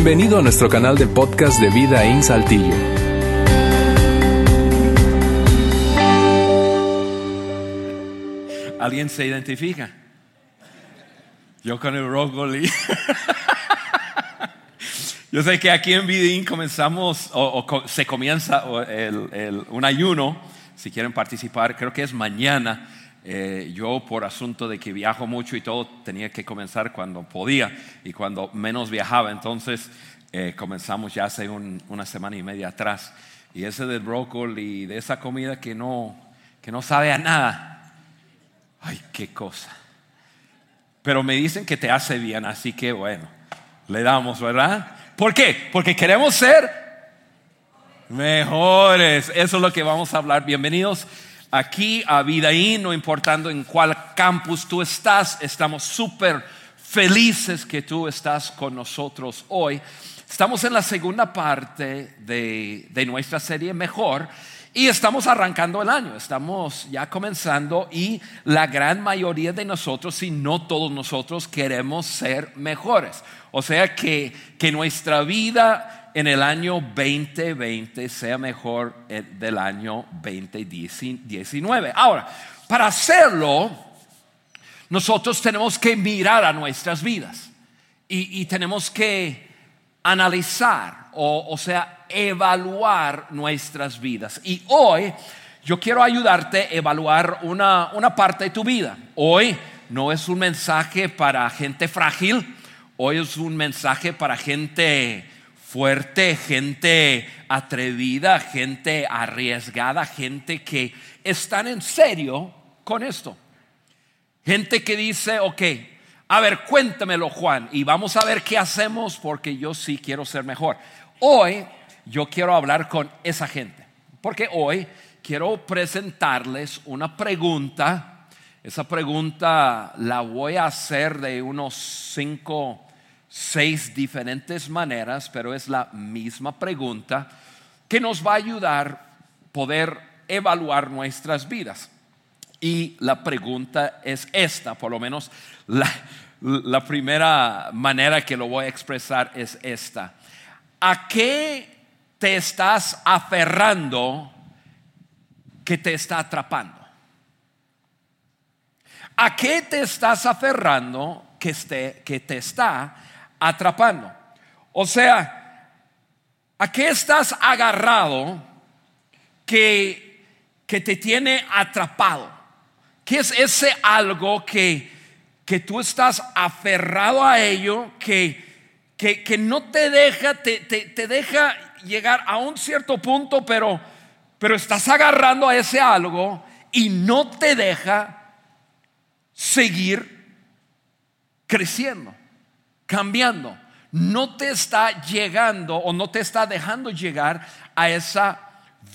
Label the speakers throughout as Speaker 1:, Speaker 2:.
Speaker 1: Bienvenido a nuestro canal de podcast de Vida en Saltillo.
Speaker 2: ¿Alguien se identifica? Yo con el brócoli. Yo sé que aquí en Vidin comenzamos, o, se comienza un ayuno, si quieren participar, creo que es mañana. Eh, yo por asunto de que viajo mucho y todo, tenía que comenzar cuando podía y cuando menos viajaba. Entonces eh, comenzamos ya hace una semana y media atrás. Y ese del brócoli, de esa comida que no, que no sabe a nada. Ay, qué cosa. Pero me dicen que te hace bien, así que bueno, le damos, ¿verdad? ¿Por qué? Porque queremos ser mejores. Eso es lo que vamos a hablar. Bienvenidos aquí a Vidaín, no importando en cuál campus tú estás. Estamos súper felices que tú estás con nosotros hoy. Estamos en la segunda parte de, de nuestra serie Mejor. Y estamos arrancando el año, estamos ya comenzando y la gran mayoría de nosotros, si no todos nosotros, queremos ser mejores. O sea, que, que nuestra vida en el año 2020 sea mejor del año 2019. Ahora, para hacerlo, nosotros tenemos que mirar a nuestras vidas y, tenemos que analizar, o, o sea, evaluar nuestras vidas. Y hoy yo quiero ayudarte a evaluar una, una parte de tu vida. Hoy no es un mensaje para gente frágil, hoy es un mensaje para gente fuerte, gente atrevida, gente arriesgada, gente que están en serio con esto. Gente que dice, ok, a ver, cuéntamelo Juan y vamos a ver qué hacemos porque yo sí quiero ser mejor. Hoy yo quiero hablar con esa gente. Porque hoy quiero presentarles una pregunta. Esa pregunta la voy a hacer de unos cinco, seis diferentes maneras, pero es la misma pregunta que nos va a ayudar poder evaluar nuestras vidas. Y la pregunta es esta, por lo menos la, primera manera que lo voy a expresar es esta. ¿A qué te estás aferrando que te está atrapando? ¿A qué te estás aferrando que, que te está atrapando? O sea, ¿a qué estás agarrado que, que te tiene atrapado? ¿Qué es ese algo que, que tú estás aferrado a ello, que, que, que no te deja, te, te, te deja llegar a un cierto punto, pero, pero estás agarrando a ese algo y no te deja seguir creciendo, cambiando. No te está llegando o no te está dejando llegar a esa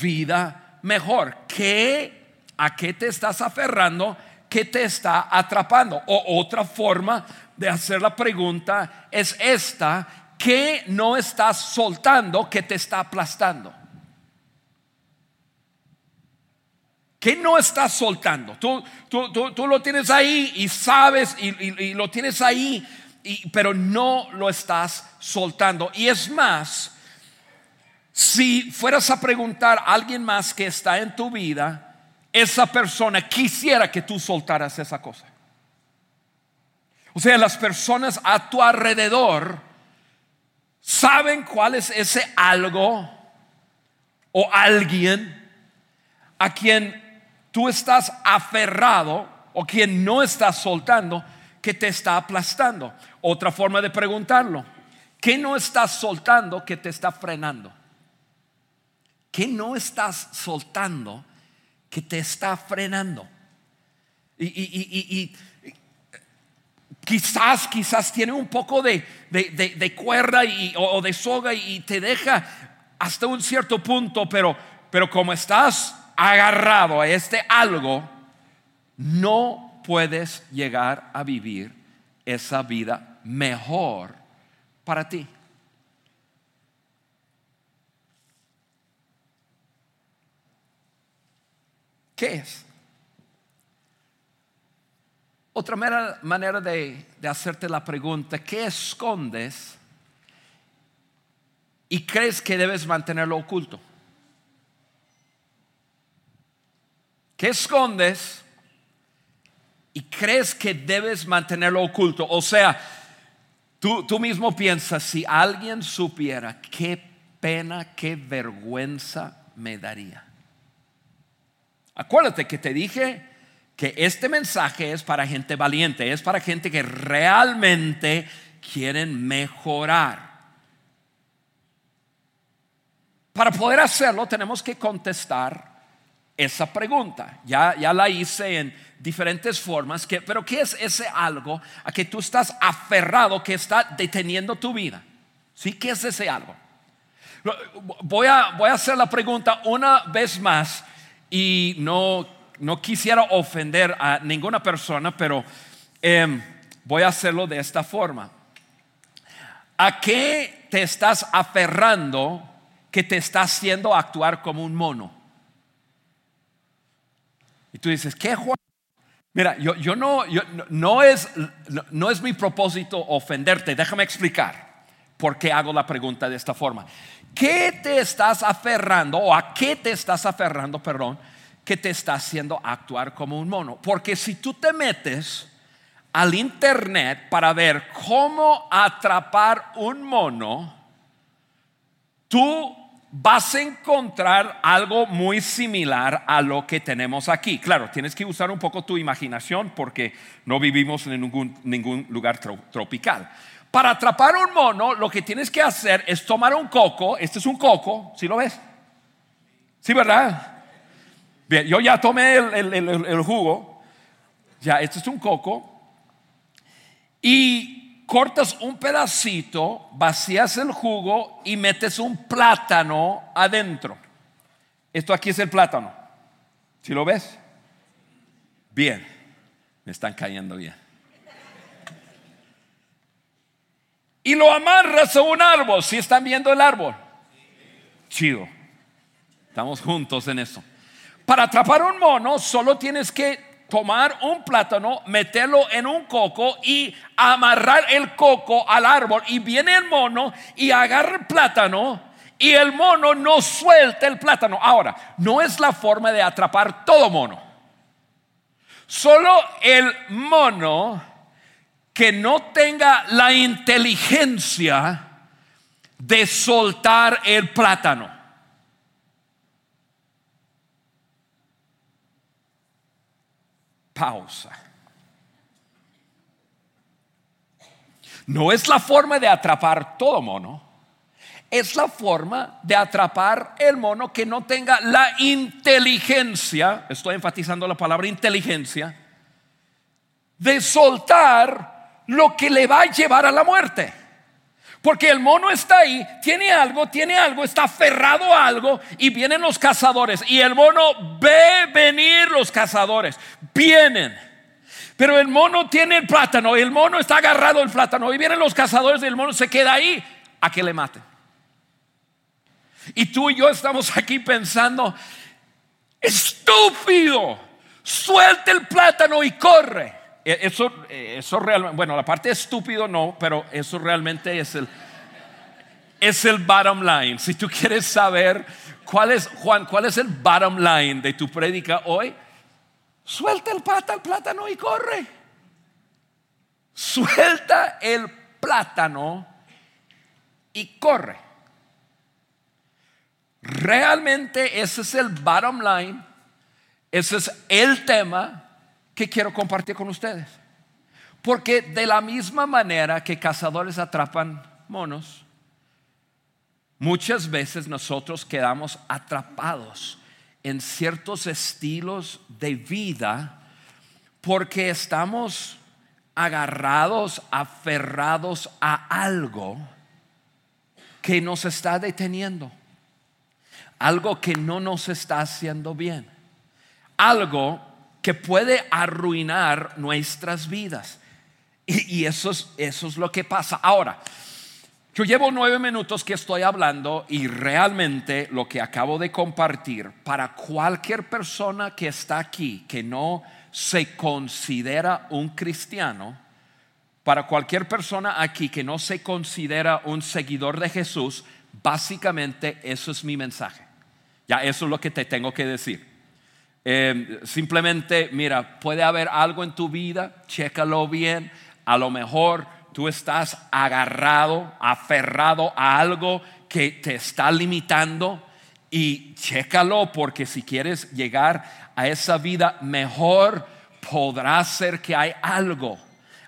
Speaker 2: vida mejor. ¿Qué, ¿A qué te estás aferrando? ¿Qué te está atrapando? O otra forma de hacer la pregunta es esta ¿Qué no estás soltando que te está aplastando? ¿Qué no estás soltando? Tú, tú, lo tienes ahí y sabes y, lo tienes ahí, pero no lo estás soltando. Y es más, si fueras a preguntar a alguien más que está en tu vida, esa persona quisiera que tú soltaras esa cosa. O sea, las personas a tu alrededor saben cuál es ese algo o alguien a quien tú estás aferrado o quien no estás soltando que te está aplastando. Otra forma de preguntarlo, ¿qué no estás soltando que te está frenando? ¿Qué no estás soltando que te está frenando? Y, Quizás, quizás tiene un poco de, cuerda y, o, de soga y te deja hasta un cierto punto, pero, pero como estás agarrado a este algo, no puedes llegar a vivir esa vida mejor para ti. ¿Qué es? Otra manera, de, hacerte la pregunta, ¿qué escondes y crees que debes mantenerlo oculto? ¿Qué escondes y crees que debes mantenerlo oculto? O sea, tú, tú mismo piensas, si alguien supiera qué pena, qué vergüenza me daría. Acuérdate que te dije que este mensaje es para gente valiente, es para gente que realmente quieren mejorar. Para poder hacerlo tenemos que contestar esa pregunta. Ya, ya la hice en diferentes formas, que, pero ¿qué es ese algo a que tú estás aferrado que está deteniendo tu vida? ¿Sí? ¿Qué es ese algo? Voy a, voy a hacer la pregunta una vez más y no, no quisiera ofender a ninguna persona, pero em, voy a hacerlo de esta forma. ¿A qué te estás aferrando que te está haciendo actuar como un mono? Y tú dices, ¿qué Juan? Mira, yo, yo no, yo, no, es, no es mi propósito ofenderte, déjame explicar por qué hago la pregunta de esta forma. ¿Qué te estás aferrando o a qué te estás aferrando, perdón, que te está haciendo actuar como un mono? Porque si tú te metes al internet para ver cómo atrapar un mono, tú vas a encontrar algo muy similar a lo que tenemos aquí. Claro, tienes que usar un poco tu imaginación porque no vivimos en ningún, lugar tropical. Para atrapar un mono, lo que tienes que hacer es tomar un coco. Este es un coco, ¿sí lo ves? Sí, ¿verdad? Bien, yo ya tomé el, jugo. Ya, este es un coco. Y cortas un pedacito, vacías el jugo y metes un plátano adentro. Esto aquí es el plátano. ¿Sí lo ves? Bien, me están cayendo bien. y lo amarras a un árbol. Si están viendo el árbol, chido. Estamos juntos en eso. Para atrapar un mono, solo tienes que tomar un plátano, meterlo en un coco y amarrar el coco al árbol. Y viene el mono y agarra el plátano y el mono no suelta el plátano. Ahora, no es la forma de atrapar todo mono. Solo el mono que no tenga la inteligencia de soltar el plátano. No es la forma de atrapar todo mono. Es la forma de atrapar el mono que no tenga la inteligencia, estoy enfatizando la palabra inteligencia, de soltar lo que le va a llevar a la muerte. Porque el mono está ahí, tiene algo, tiene algo, está aferrado a algo y vienen los cazadores. Y el mono ve venir los cazadores. Vienen. Pero el mono tiene el plátano, el mono está agarrado al plátano y vienen los cazadores y el mono se queda ahí a que le maten. Y tú y yo estamos aquí pensando, estúpido, suelta el plátano y corre. Eh, eso, eh, eso realmente, bueno, la parte estúpido no, pero eso realmente es el, es el bottom line. Si tú quieres saber cuál es, Juan, cuál es el bottom line de tu prédica hoy, suelta el pata, el plátano y corre. Suelta el plátano y corre. Realmente ese es el bottom line, ese es el tema que quiero compartir con ustedes. Porque de la misma manera que cazadores atrapan monos, muchas veces nosotros quedamos atrapados en ciertos estilos de vida porque estamos agarrados, aferrados a algo que nos está deteniendo, algo que no nos está haciendo bien, algo que puede arruinar nuestras vidas. Y, eso, es, eso es lo que pasa. Ahora, yo llevo nueve minutos que estoy hablando y realmente lo que acabo de compartir para cualquier persona que está aquí que no se considera un cristiano, para cualquier persona aquí que no se considera un seguidor de Jesús, Básicamente eso es mi mensaje. Ya eso es lo que te tengo que decir. Eh, simplemente, mira, puede haber algo en tu vida, chécalo bien. A lo mejor tú estás agarrado, aferrado a algo que te está limitando y chécalo porque si quieres llegar a esa vida mejor, podrá ser que hay algo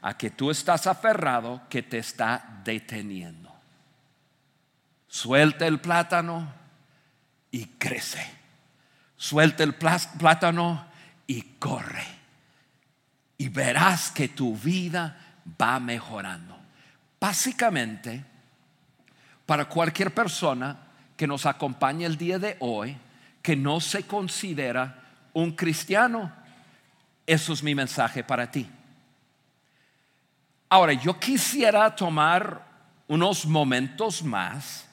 Speaker 2: a que tú estás aferrado que te está deteniendo. Suelta el plátano y crece. Suelta el plátano y corre. Y verás que tu vida va mejorando. Básicamente, para cualquier persona que nos acompañe el día de hoy, que no se considera un cristiano, eso es mi mensaje para ti. Ahora, yo quisiera tomar unos momentos más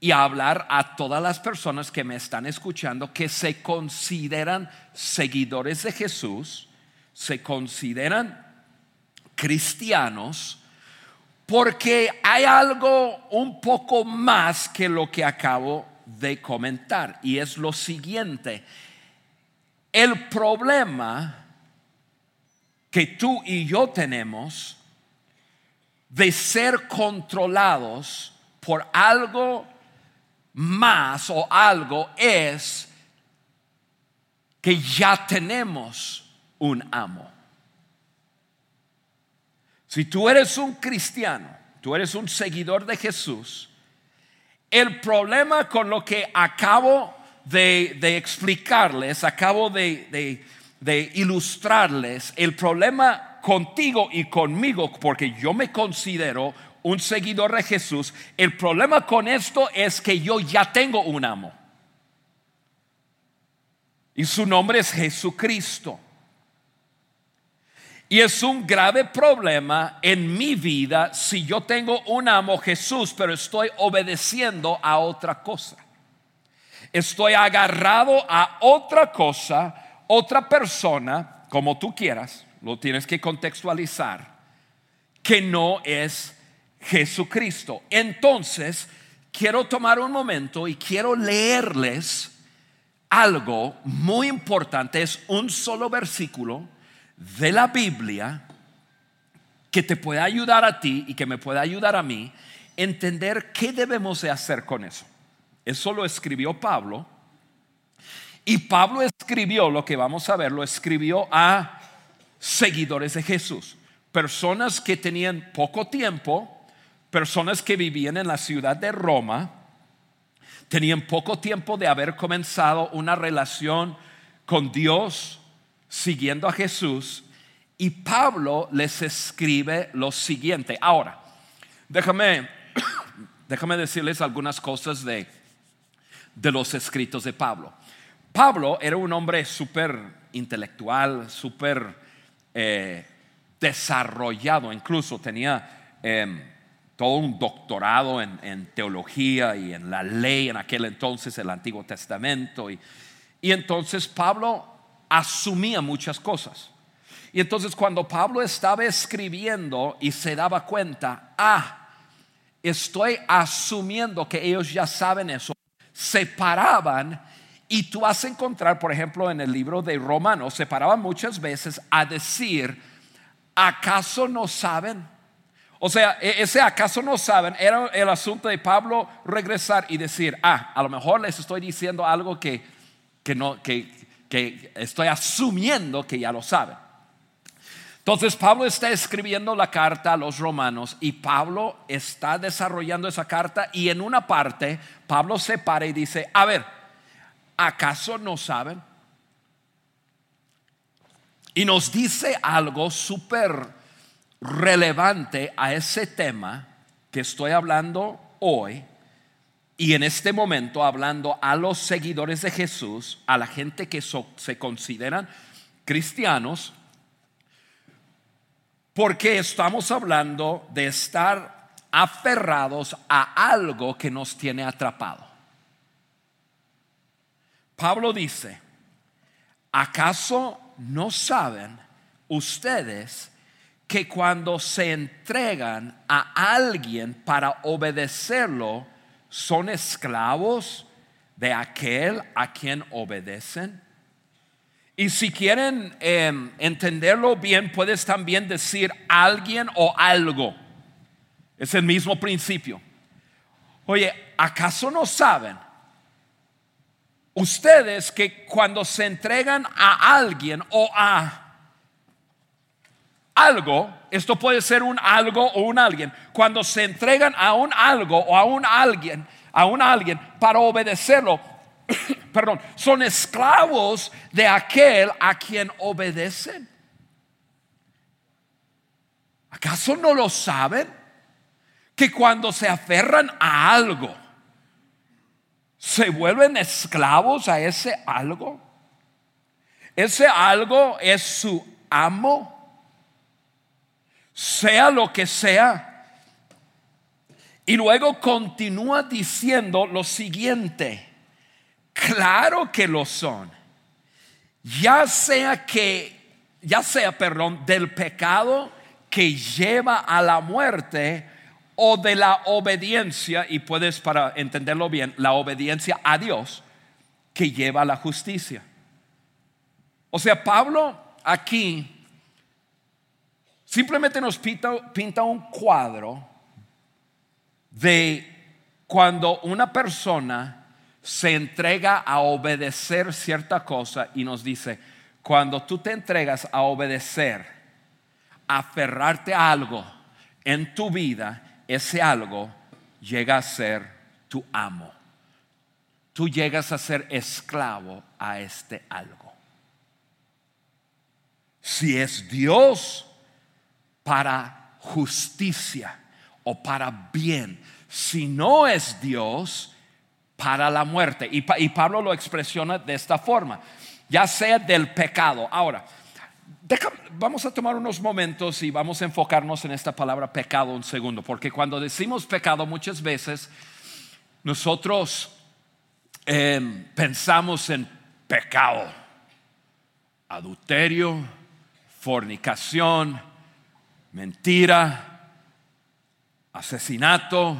Speaker 2: y hablar a todas las personas que me están escuchando que se consideran seguidores de Jesús, se consideran cristianos, porque hay algo un poco más que lo que acabo de comentar y es lo siguiente. El problema que tú y yo tenemos de ser controlados por algo más o algo es que ya tenemos un amo. Si tú eres un cristiano, tú eres un seguidor de Jesús, el problema con lo que acabo de, explicarles, acabo de, de ilustrarles, el problema contigo y conmigo, porque yo me considero un seguidor de Jesús, el problema con esto es que yo ya tengo un amo. Y su nombre es Jesucristo. Y es un grave problema en mi vida si yo tengo un amo Jesús, pero estoy obedeciendo a otra cosa. Estoy agarrado a otra cosa, otra persona, como tú quieras, lo tienes que contextualizar, que no es Jesucristo. Entonces, quiero tomar un momento y quiero leerles algo muy importante. Es un solo versículo de la Biblia que te puede ayudar a ti y que me puede ayudar a mí entender qué debemos de hacer con eso. Eso lo escribió Pablo. Y Pablo escribió, lo que vamos a ver, lo escribió a seguidores de Jesús. Personas que tenían poco tiempo personas que vivían en la ciudad de Roma tenían poco tiempo de haber comenzado una relación con Dios siguiendo a Jesús y Pablo les escribe lo siguiente. Ahora, déjame, déjame decirles algunas cosas de, de los escritos de Pablo. Pablo era un hombre súper intelectual, súper eh, desarrollado, incluso tenía... Em, todo un doctorado en, teología y en la ley en aquel entonces, el Antiguo Testamento. Y, entonces Pablo asumía muchas cosas. Y entonces cuando Pablo estaba escribiendo y se daba cuenta, ah, estoy asumiendo que ellos ya saben eso, se paraban y tú vas a encontrar, por ejemplo, en el libro de Romanos, se paraban muchas veces a decir, ¿acaso no saben? O sea, e-, ese acaso no saben, era el asunto de Pablo regresar y decir, ah, a lo mejor les estoy diciendo algo que, que no, que, que estoy asumiendo que ya lo saben. Entonces Pablo está escribiendo la carta a los romanos y Pablo está desarrollando esa carta y en una parte Pablo se para y dice, a ver, ¿acaso no saben? Y nos dice algo súper relevante a ese tema que estoy hablando hoy y en este momento hablando a los seguidores de Jesús, a la gente que se consideran cristianos, porque estamos hablando de estar aferrados a algo que nos tiene atrapado. Pablo dice, ¿acaso no saben ustedes que cuando se entregan a alguien para obedecerlo, son esclavos de aquel a quien obedecen. Y si quieren em, entenderlo bien, puedes también decir alguien o algo. Es el mismo principio. Oye, ¿acaso no saben ustedes que cuando se entregan a alguien o a algo, esto puede ser un algo o un alguien, cuando se entregan a un algo o a un alguien, a un alguien para obedecerlo, perdón, son esclavos de aquel a quien obedecen. ¿Acaso no lo saben? Que cuando se aferran a algo, se vuelven esclavos a ese algo. Ese algo es su amo, sea lo que sea. Y luego continúa diciendo lo siguiente, claro que lo son, ya sea que, ya sea, perdón, del pecado que lleva a la muerte o de la obediencia, y puedes para entenderlo bien, la obediencia a Dios que lleva a la justicia. O sea, Pablo aquí simplemente nos pinta, un cuadro de cuando una persona se entrega a obedecer cierta cosa y nos dice, cuando tú te entregas a obedecer, a aferrarte a algo en tu vida, ese algo llega a ser tu amo. Tú llegas a ser esclavo a este algo. Si es Dios para justicia, o para bien. Si no es Dios, para la muerte. Y, Pablo lo expresiona de esta forma, ya sea del pecado. Ahora, vamos a tomar unos momentos y vamos a enfocarnos en esta palabra pecado un segundo, porque cuando decimos pecado muchas veces nosotros em, pensamos en pecado, adulterio, fornicación, mentira, asesinato,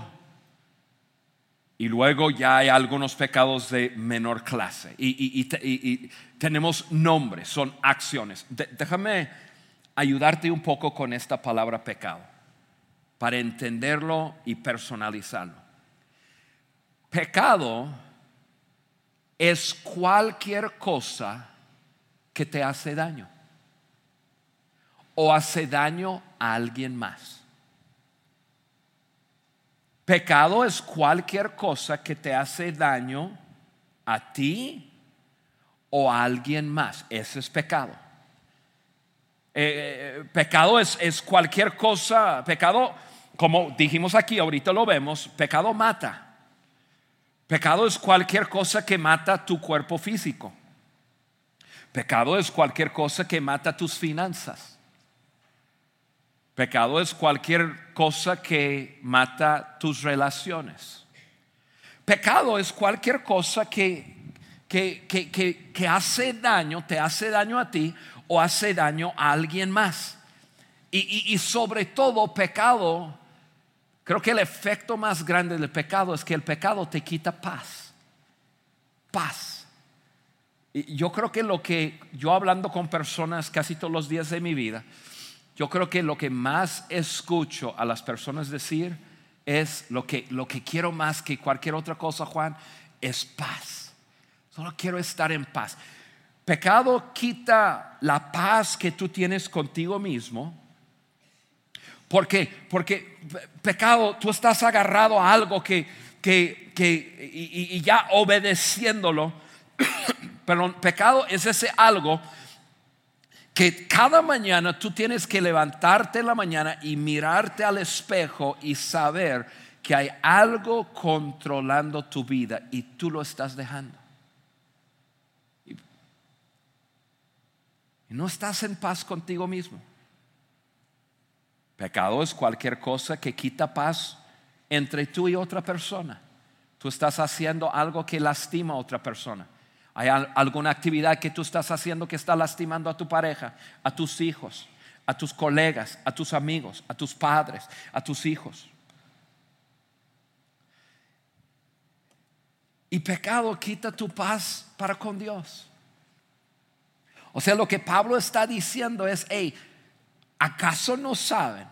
Speaker 2: y luego ya hay algunos pecados de menor clase. Y, tenemos nombres, son acciones. déjame ayudarte un poco con esta palabra pecado, para entenderlo y personalizarlo. Pecado es cualquier cosa que te hace daño o hace daño a alguien más. Pecado es cualquier cosa que te hace daño a ti o a alguien más. Ese es pecado. Eh, eh, pecado es, es cualquier cosa, pecado, como dijimos aquí, ahorita lo vemos, pecado mata. Pecado es cualquier cosa que mata tu cuerpo físico. Pecado es cualquier cosa que mata tus finanzas. Pecado es cualquier cosa que mata tus relaciones. Pecado es cualquier cosa que, que, hace daño, te hace daño a ti o hace daño a alguien más. Y, y, sobre todo pecado, creo que el efecto más grande del pecado es que el pecado te quita paz. Paz. Y yo creo que lo que yo hablando con personas casi todos los días de mi vida, yo creo que lo que más escucho a las personas decir es lo que, lo que quiero más que cualquier otra cosa, Juan, es paz. Solo quiero estar en paz. Pecado quita la paz que tú tienes contigo mismo. ¿Por qué? Porque pecado, tú estás agarrado a algo que, que, que y, y ya obedeciéndolo. Perdón, pecado es ese algo que cada mañana tú tienes que levantarte en la mañana y mirarte al espejo y saber que hay algo controlando tu vida y tú lo estás dejando. Y no estás en paz contigo mismo. Pecado es cualquier cosa que quita paz entre tú y otra persona. Tú estás haciendo algo que lastima a otra persona. Hay alguna actividad que tú estás haciendo que está lastimando a tu pareja, a tus hijos, a tus colegas, a tus amigos, a tus padres, a tus hijos. Y pecado quita tu paz para con Dios. O sea, lo que Pablo está diciendo es, hey, ¿acaso no saben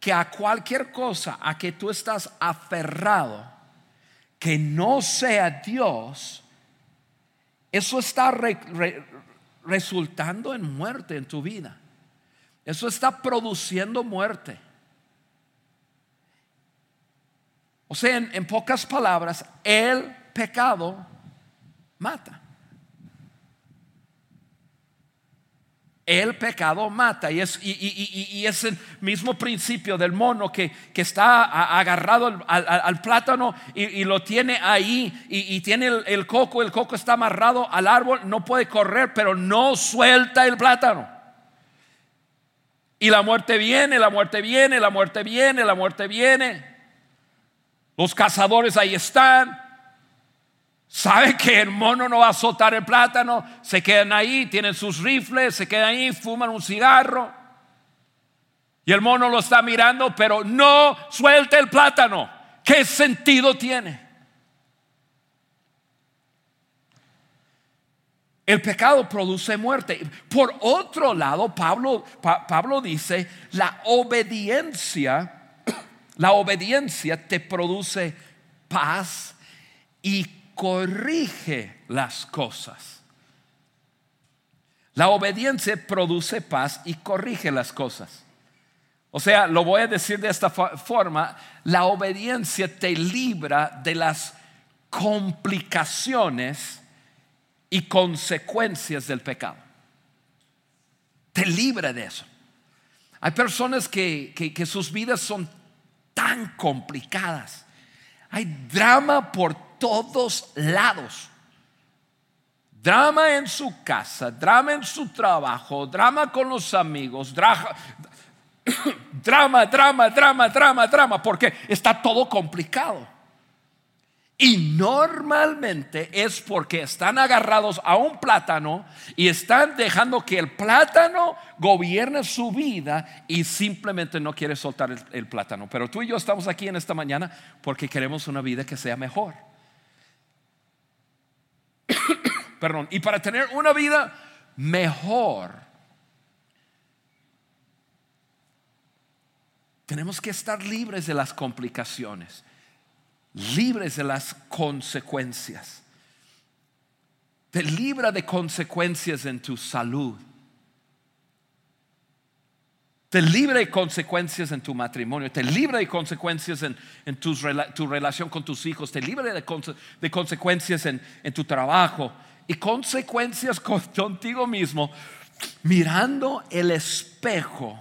Speaker 2: que a cualquier cosa a que tú estás aferrado, que no sea Dios, eso está resultando en muerte en tu vida? Eso está produciendo muerte. O sea, en, pocas palabras, el pecado mata. El pecado mata y es, el mismo principio del mono que, está agarrado al, plátano y, lo tiene ahí y, tiene el, coco, el coco está amarrado al árbol, no puede correr, pero no suelta el plátano. Y la muerte viene, la muerte viene, la muerte viene, la muerte viene. Los cazadores ahí están. Saben que el mono no va a soltar el plátano. Se quedan ahí, tienen sus rifles, se quedan ahí, fuman un cigarro. Y el mono lo está mirando, pero no suelta el plátano. ¿Qué sentido tiene? El pecado produce muerte. Por otro lado, Pablo, Pablo dice, la obediencia la obediencia te produce paz y corrige las cosas. La obediencia produce paz y corrige las cosas. O sea, lo voy a decir de esta forma, la obediencia te libra de las complicaciones y consecuencias del pecado. Te libra de eso. Hay personas que, que sus vidas son tan complicadas. Hay drama por todos lados. Drama en su casa, drama en su trabajo, drama con los amigos, drama, drama, drama, drama, drama, drama, porque está todo complicado. Y normalmente es porque están agarrados a un plátano y están dejando que el plátano gobierne su vida y simplemente no quiere soltar el, plátano. Pero tú y yo estamos aquí en esta mañana porque queremos una vida que sea mejor. Perdón. Y para tener una vida mejor, tenemos que estar libres de las complicaciones libres de las consecuencias. Te libra de consecuencias en tu salud. Te libra de consecuencias en tu matrimonio. Te libra de consecuencias en, tu, relación con tus hijos. Te libra de, consecuencias en, tu trabajo. Y consecuencias contigo mismo mirando el espejo.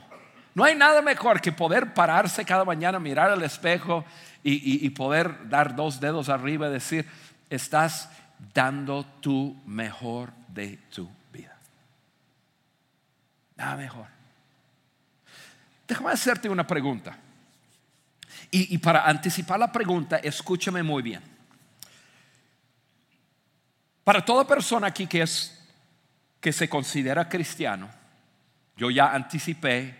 Speaker 2: No hay nada mejor que poder pararse cada mañana, mirar al espejo y, poder dar dos dedos arriba y decir, estás dando tu mejor de tu vida. Nada mejor. Déjame hacerte una pregunta. Y, y, para anticipar la pregunta, escúchame muy bien. Para toda persona aquí que es que se considera cristiano, yo ya anticipé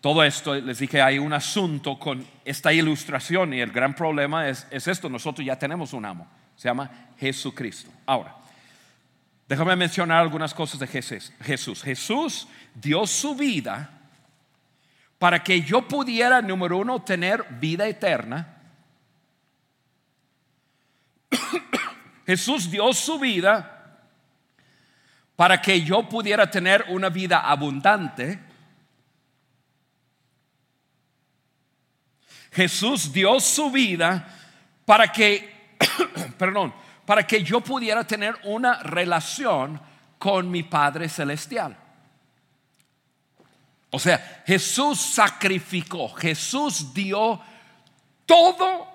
Speaker 2: todo esto, les dije, hay un asunto con esta ilustración y el gran problema es, esto, nosotros ya tenemos un amo, se llama Jesucristo. Ahora, déjame mencionar algunas cosas de Jesús. Jesús dio su vida para que yo pudiera, número uno, tener vida eterna. Jesús dio su vida para que yo pudiera tener una vida abundante. Jesús dio su vida para que, perdón, para que yo pudiera tener una relación con mi Padre Celestial. O sea, Jesús sacrificó, Jesús dio todo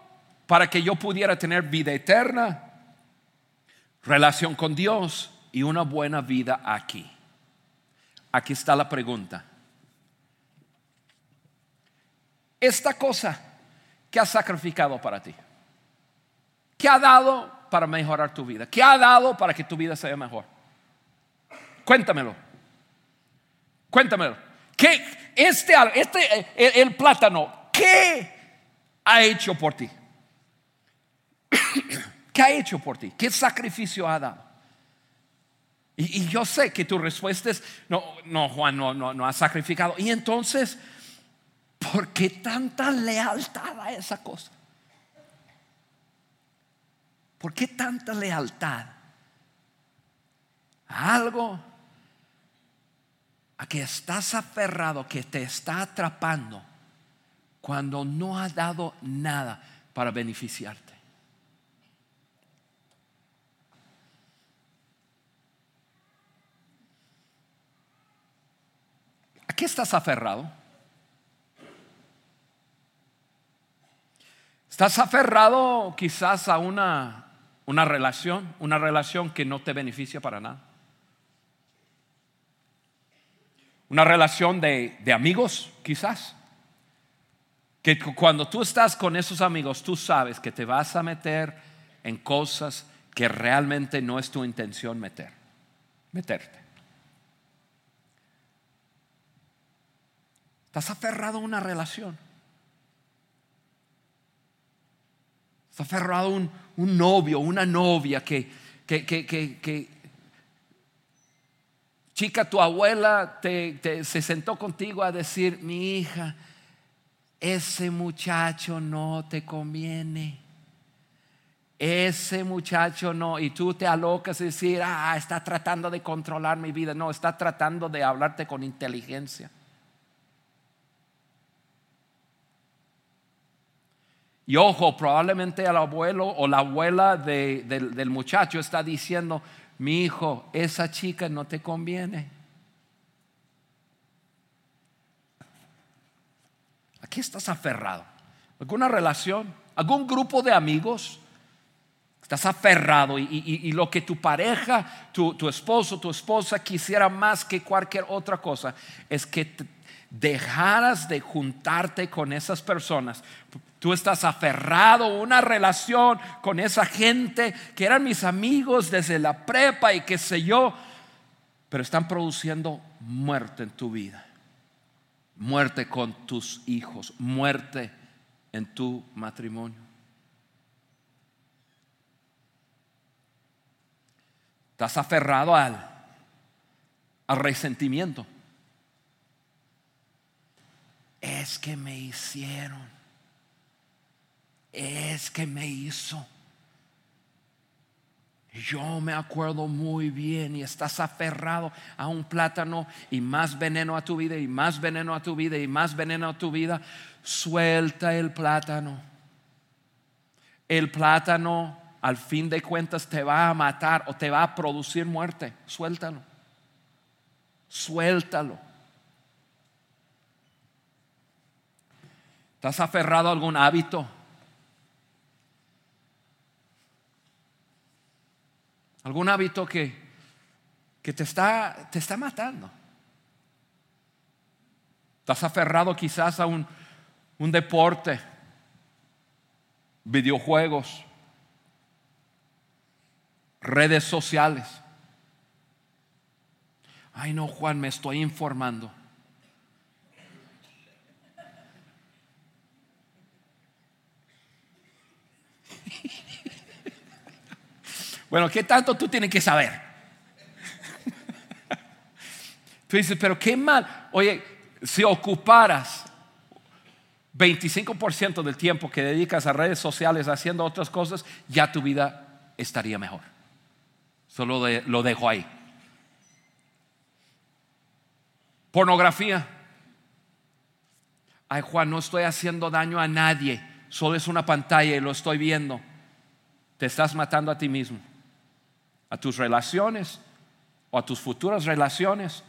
Speaker 2: para que yo pudiera tener vida eterna, relación con Dios y una buena vida aquí. Aquí está la pregunta. Esta cosa ¿Qué ha sacrificado para ti? ¿Qué ha dado para mejorar tu vida? ¿Qué ha dado para que tu vida sea mejor? Cuéntamelo. Cuéntamelo. ¿Qué, este, este, el, plátano, ¿qué ha hecho por ti? ¿Qué ha hecho por ti? ¿Qué sacrificio ha dado? Y, yo sé que tu respuesta es, no, no, Juan, no, no, no ha sacrificado. Y entonces, ¿por qué tanta lealtad a esa cosa? ¿Por qué tanta lealtad a algo a que estás aferrado, que te está atrapando, cuando no ha dado nada para beneficiarte? Qué estás aferrado? ¿Estás aferrado quizás a una, una relación, una relación que no te beneficia para nada? Una relación de, de amigos, quizás. Que cuando tú estás con esos amigos, tú sabes que te vas a meter en cosas que realmente no es tu intención meter, meterte. Estás aferrado a una relación. Estás aferrado a un, un novio, una novia que, que, que, que, chica, tu abuela te, se sentó contigo a decir, mi hija, ese muchacho no te conviene. Ese muchacho no, y tú te alocas y decir, ah, está tratando de controlar mi vida. No, está tratando de hablarte con inteligencia. Y ojo, probablemente el abuelo o la abuela del muchacho está diciendo, mi hijo, esa chica no te conviene. Aquí estás aferrado. ¿Alguna relación? ¿Algún grupo de amigos? Estás aferrado y, lo que tu pareja, tu, tu, esposo, tu esposa quisiera más que cualquier otra cosa es que dejaras de juntarte con esas personas. Tú estás aferrado a una relación con esa gente que eran mis amigos desde la prepa y qué sé yo, pero están produciendo muerte en tu vida, muerte con tus hijos, muerte en tu matrimonio. Estás aferrado al, al resentimiento. Es que me hicieron, es que me hizo. Yo me acuerdo muy bien y estás aferrado a un plátano y más veneno a tu vida y más veneno a tu vida y más veneno a tu vida. Suelta el plátano. El plátano al fin de cuentas te va a matar o te va a producir muerte. Suéltalo. Suéltalo. ¿Estás aferrado a algún hábito? ¿Algún hábito que, que te, está, te está matando? ¿Estás aferrado quizás a un, un deporte, videojuegos, redes sociales? Ay, no, Juan, me estoy informando. Bueno, ¿qué tanto tú tienes que saber? Tú dices, pero qué mal. Oye, si ocuparas 25% del tiempo que dedicas a redes sociales haciendo otras cosas, ya tu vida estaría mejor. Solo lo dejo ahí. Pornografía. Ay, Juan, no estoy haciendo daño a nadie. Solo es una pantalla y lo estoy viendo. Te estás matando a ti mismo a tus relaciones o a tus futuras relaciones.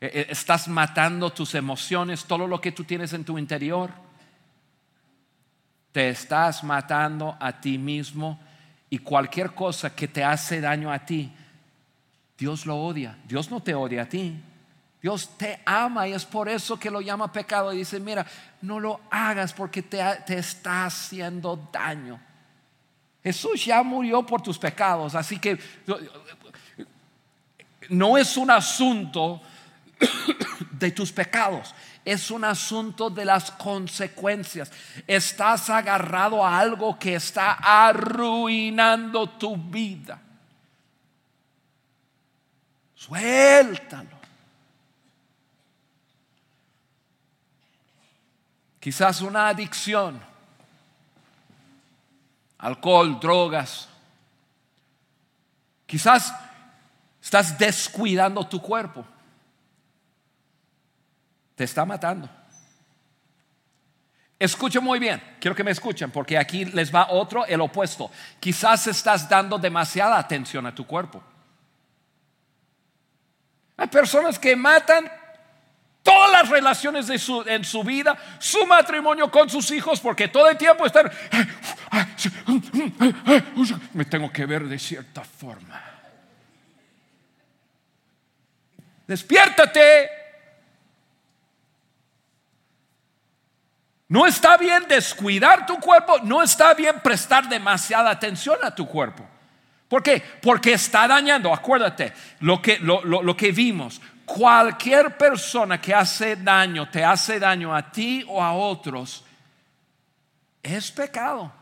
Speaker 2: E, e, estás matando tus emociones, todo lo que tú tienes en tu interior. Te estás matando a ti mismo y cualquier cosa que te hace daño a ti, Dios lo odia. Dios no te odia a ti. Dios te ama y es por eso que lo llama pecado y dice, mira, no lo hagas porque te, te está haciendo daño. Jesús ya murió por tus pecados, así que no es un asunto de tus pecados, es un asunto de las consecuencias. Estás agarrado a algo que está arruinando tu vida. Suéltalo. Quizás una adicción, alcohol, drogas. Quizás estás descuidando tu cuerpo. Te está matando. Escuchen muy bien, quiero que me escuchen porque aquí les va otro, el opuesto. Quizás estás dando demasiada atención a tu cuerpo. Hay personas que matan todas las relaciones de su, en su vida, su matrimonio con sus hijos, porque todo el tiempo están, me tengo que ver de cierta forma. Despiértate. No está bien descuidar tu cuerpo, no está bien prestar demasiada atención a tu cuerpo. ¿Por qué? Porque está dañando, acuérdate, lo que, lo, lo que vimos, cualquier persona que hace daño, te hace daño a ti o a otros, es pecado.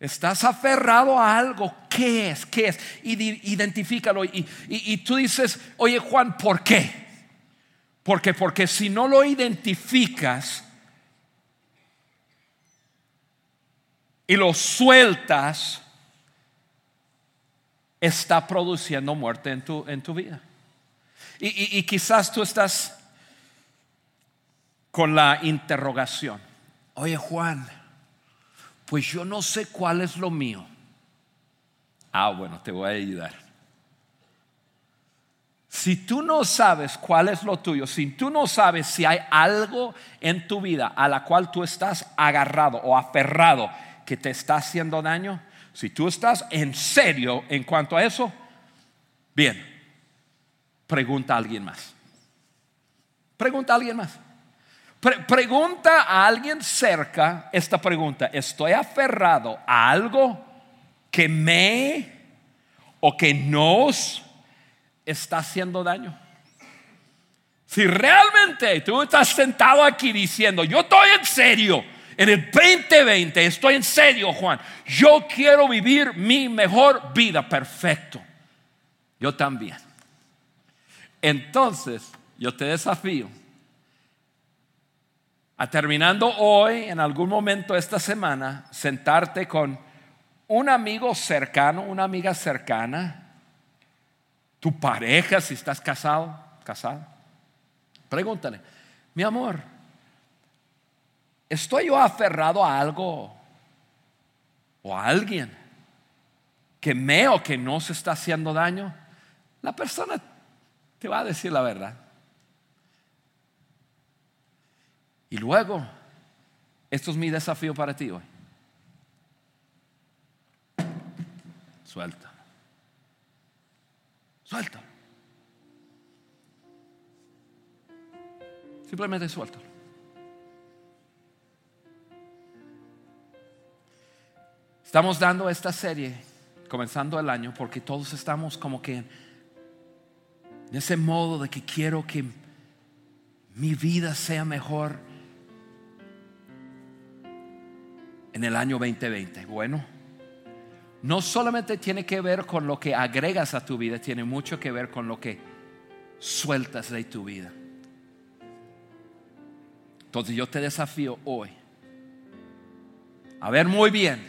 Speaker 2: Estás aferrado a algo. ¿Qué es? ¿Qué es? Identifícalo. Y, y, tú dices, oye Juan, ¿por qué? Porque, porque si no lo identificas y lo sueltas, está produciendo muerte en tu, en tu vida. Y, quizás tú estás con la interrogación. Oye Juan, pues yo no sé cuál es lo mío. Ah, bueno, te voy a ayudar. Si tú no sabes cuál es lo tuyo, si tú no sabes si hay algo en tu vida a la cual tú estás agarrado o aferrado que te está haciendo daño, si tú estás en serio en cuanto a eso, bien, pregunta a alguien más. Pregunta a alguien más. Pregunta a alguien cerca esta pregunta. ¿Estoy aferrado a algo que me o que nos está haciendo daño? Si realmente tú estás sentado aquí diciendo, yo estoy en serio, en el 2020 estoy en serio, Juan, yo quiero vivir mi mejor vida, perfecto. Yo también. Entonces, yo te desafío a terminando hoy, en algún momento esta semana, sentarte con un amigo cercano, una amiga cercana, tu pareja, si estás casado, casado. Pregúntale, mi amor, ¿estoy yo aferrado a algo o a alguien que me o que no se está haciendo daño? La persona te va a decir la verdad. Y luego, esto es mi desafío para ti hoy. Suelta. Suelta. Simplemente suéltalo. Estamos dando esta serie, comenzando el año, porque todos estamos como que en ese modo de que quiero que mi vida sea mejor en el año 2020. Bueno, no solamente tiene que ver con lo que agregas a tu vida, tiene mucho que ver con lo que sueltas de tu vida. Entonces yo te desafío hoy a ver muy bien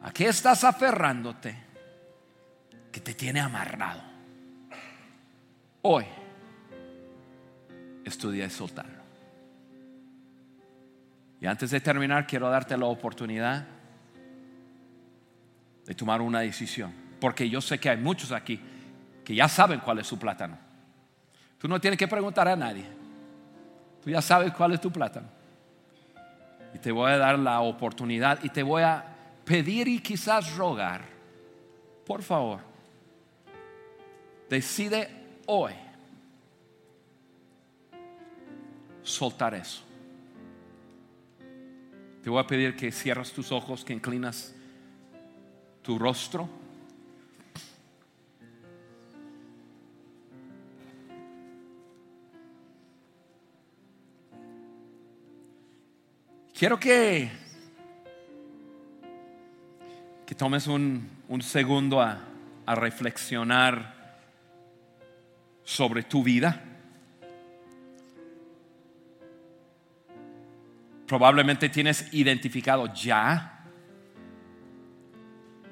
Speaker 2: a qué estás aferrándote que te tiene amarrado. Hoy estudia y soltarlo. Y antes de terminar, quiero darte la oportunidad de tomar una decisión. Porque yo sé que hay muchos aquí que ya saben cuál es su plátano. Tú no tienes que preguntar a nadie. Tú ya sabes cuál es tu plátano. Y te voy a dar la oportunidad y te voy a pedir y quizás rogar. Por favor, decide hoy soltar eso. Te voy a pedir que cierras tus ojos, que inclinas tu rostro. Quiero que, que tomes un, un segundo a, a reflexionar sobre tu vida. Probablemente tienes identificado ya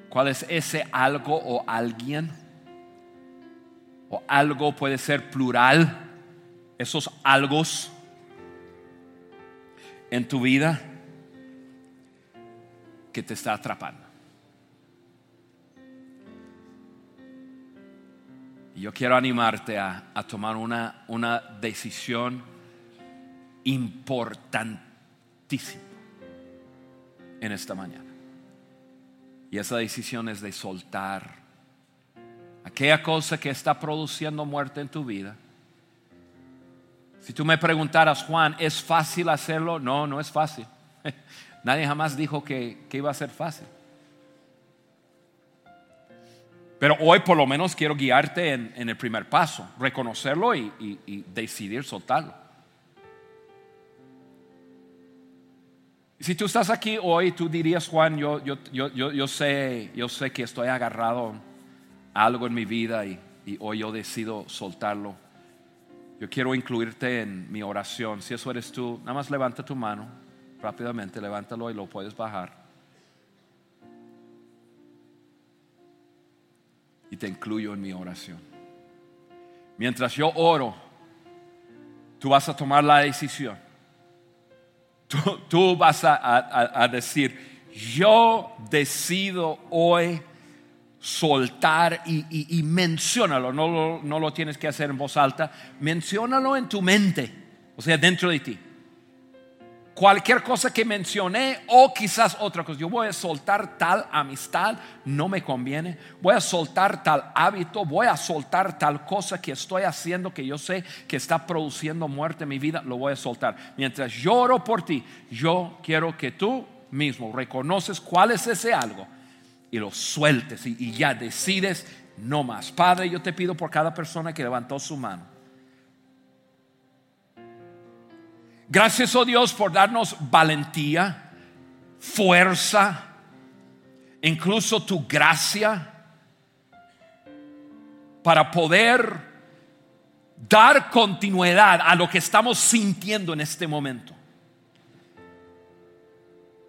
Speaker 2: cuál es ese algo o alguien. O algo puede ser plural. Esos algos en tu vida que te está atrapando. Yo quiero animarte a, a tomar una, una decisión en esta mañana. Y esa decisión es de soltar aquella cosa que está produciendo muerte en tu vida. Si tú me preguntaras, Juan, ¿es fácil hacerlo? No, no es fácil. Nadie jamás dijo que, que iba a ser fácil. Pero hoy por lo menos quiero guiarte en, el primer paso, reconocerlo y decidir soltarlo. Si tú estás aquí hoy, tú dirías, Juan, yo, yo, yo, yo, sé, yo sé que estoy agarrado a algo en mi vida y, y hoy yo decido soltarlo. Yo quiero incluirte en mi oración. Si eso eres tú, nada más levanta tu mano rápidamente, levántalo y lo puedes bajar. Y te incluyo en mi oración. Mientras yo oro, tú vas a tomar la decisión. Tú, vas a, decir, yo decido hoy soltar y, y, no lo tienes que hacer en voz alta, menciónalo en tu mente, o sea, dentro de ti. Cualquier cosa que mencioné o quizás otra cosa, yo voy a soltar tal amistad, no me conviene, voy a soltar tal hábito, voy a soltar tal cosa que estoy haciendo que yo sé que está produciendo muerte en mi vida, lo voy a soltar. Mientras lloro por ti, yo quiero que tú mismo reconoces cuál es ese algo y lo sueltes y, y, ya decides no más. Padre, yo te pido por cada persona que levantó su mano. Gracias, oh Dios, por darnos valentía, fuerza, incluso tu gracia para poder dar continuidad a lo que estamos sintiendo en este momento.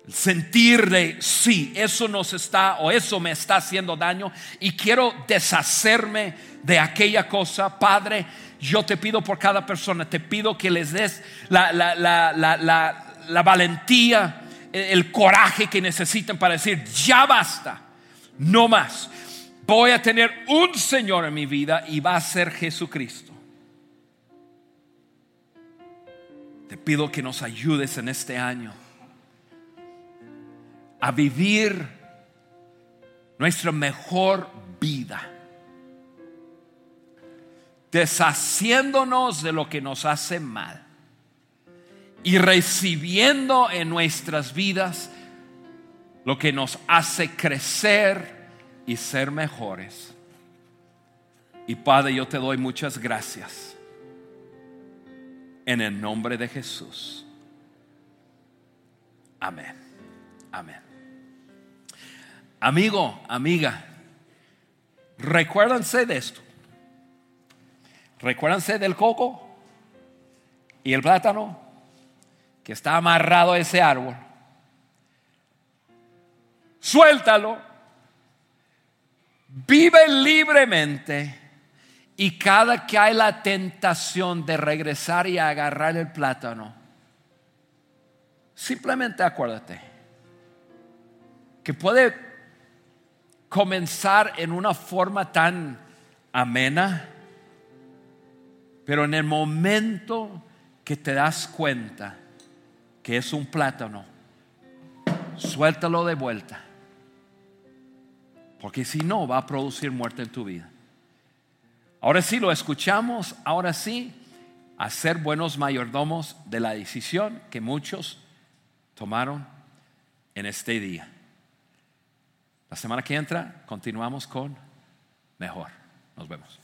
Speaker 2: Sentir de sí, eso nos está o eso me está haciendo daño y quiero deshacerme de aquella cosa, Padre. Yo te pido por cada persona, te pido que les des la, la, la, la valentía, el coraje que necesitan para decir, ya basta, no más. Voy a tener un Señor en mi vida y va a ser Jesucristo. Te pido que nos ayudes en este año a vivir nuestra mejor vida, deshaciéndonos de lo que nos hace mal y recibiendo en nuestras vidas lo que nos hace crecer y ser mejores. Y Padre, yo te doy muchas gracias en el nombre de Jesús. Amén. Amén. Amigo, amiga, recuérdense de esto. Recuérdense del coco y el plátano que está amarrado a ese árbol. Suéltalo. Vive libremente. Y cada que hay la tentación de regresar y agarrar el plátano, simplemente acuérdate que puede comenzar en una forma tan amena, pero en el momento que te das cuenta que es un plátano, suéltalo de vuelta. Porque si no, va a producir muerte en tu vida. Ahora sí lo escuchamos, ahora sí, a ser buenos mayordomos de la decisión que muchos tomaron en este día. La semana que entra continuamos con mejor. Nos vemos.